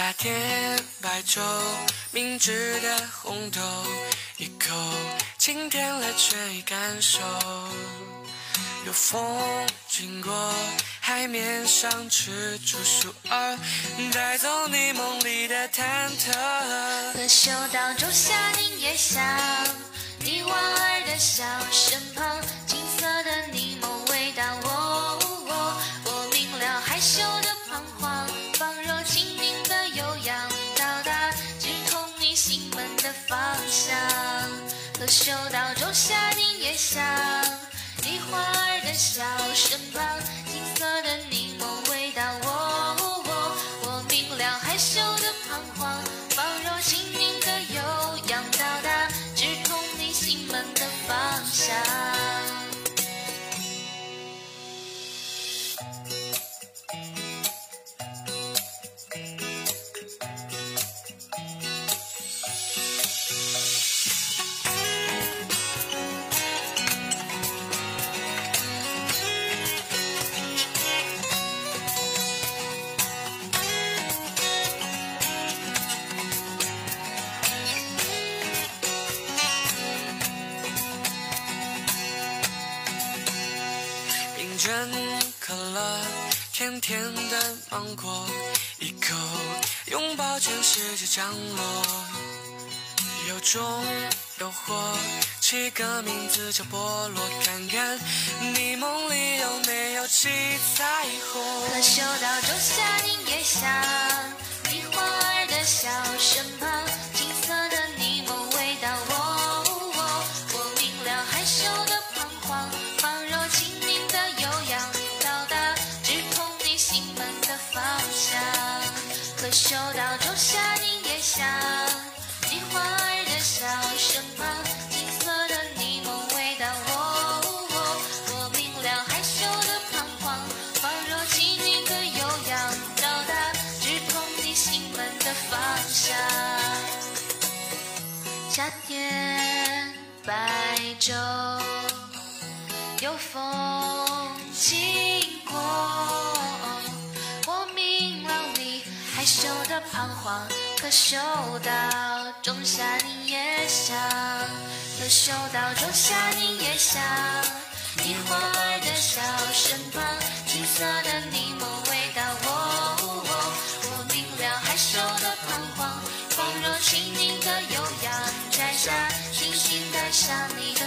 夏天白粥，明治的红豆，一口清甜了却已感受。有风经过，海面上吃出树儿，带走你梦里的忐忑。可嗅到仲夏柠叶香，你莞尔的笑身嗅到仲夏柠叶香，你莞尔的笑身旁，金色的柠檬味道。我我我明了害羞的彷徨，放柔轻盈的悠扬，到达直通你心门的方向。冰镇可乐，甜甜的芒果，一口拥抱全世界降落。有种诱惑，起个名字叫菠萝，看看你梦里有没有七彩虹。可嗅到仲夏柠叶香，夏天白昼，有风经过，我明了你害羞的彷徨，可嗅到仲夏柠叶香，可嗅到仲夏柠叶香，你莞尔的笑身旁，金色的柠檬味道。我我我明了害羞的彷徨，放柔轻盈的悠扬，摘下，轻轻带上你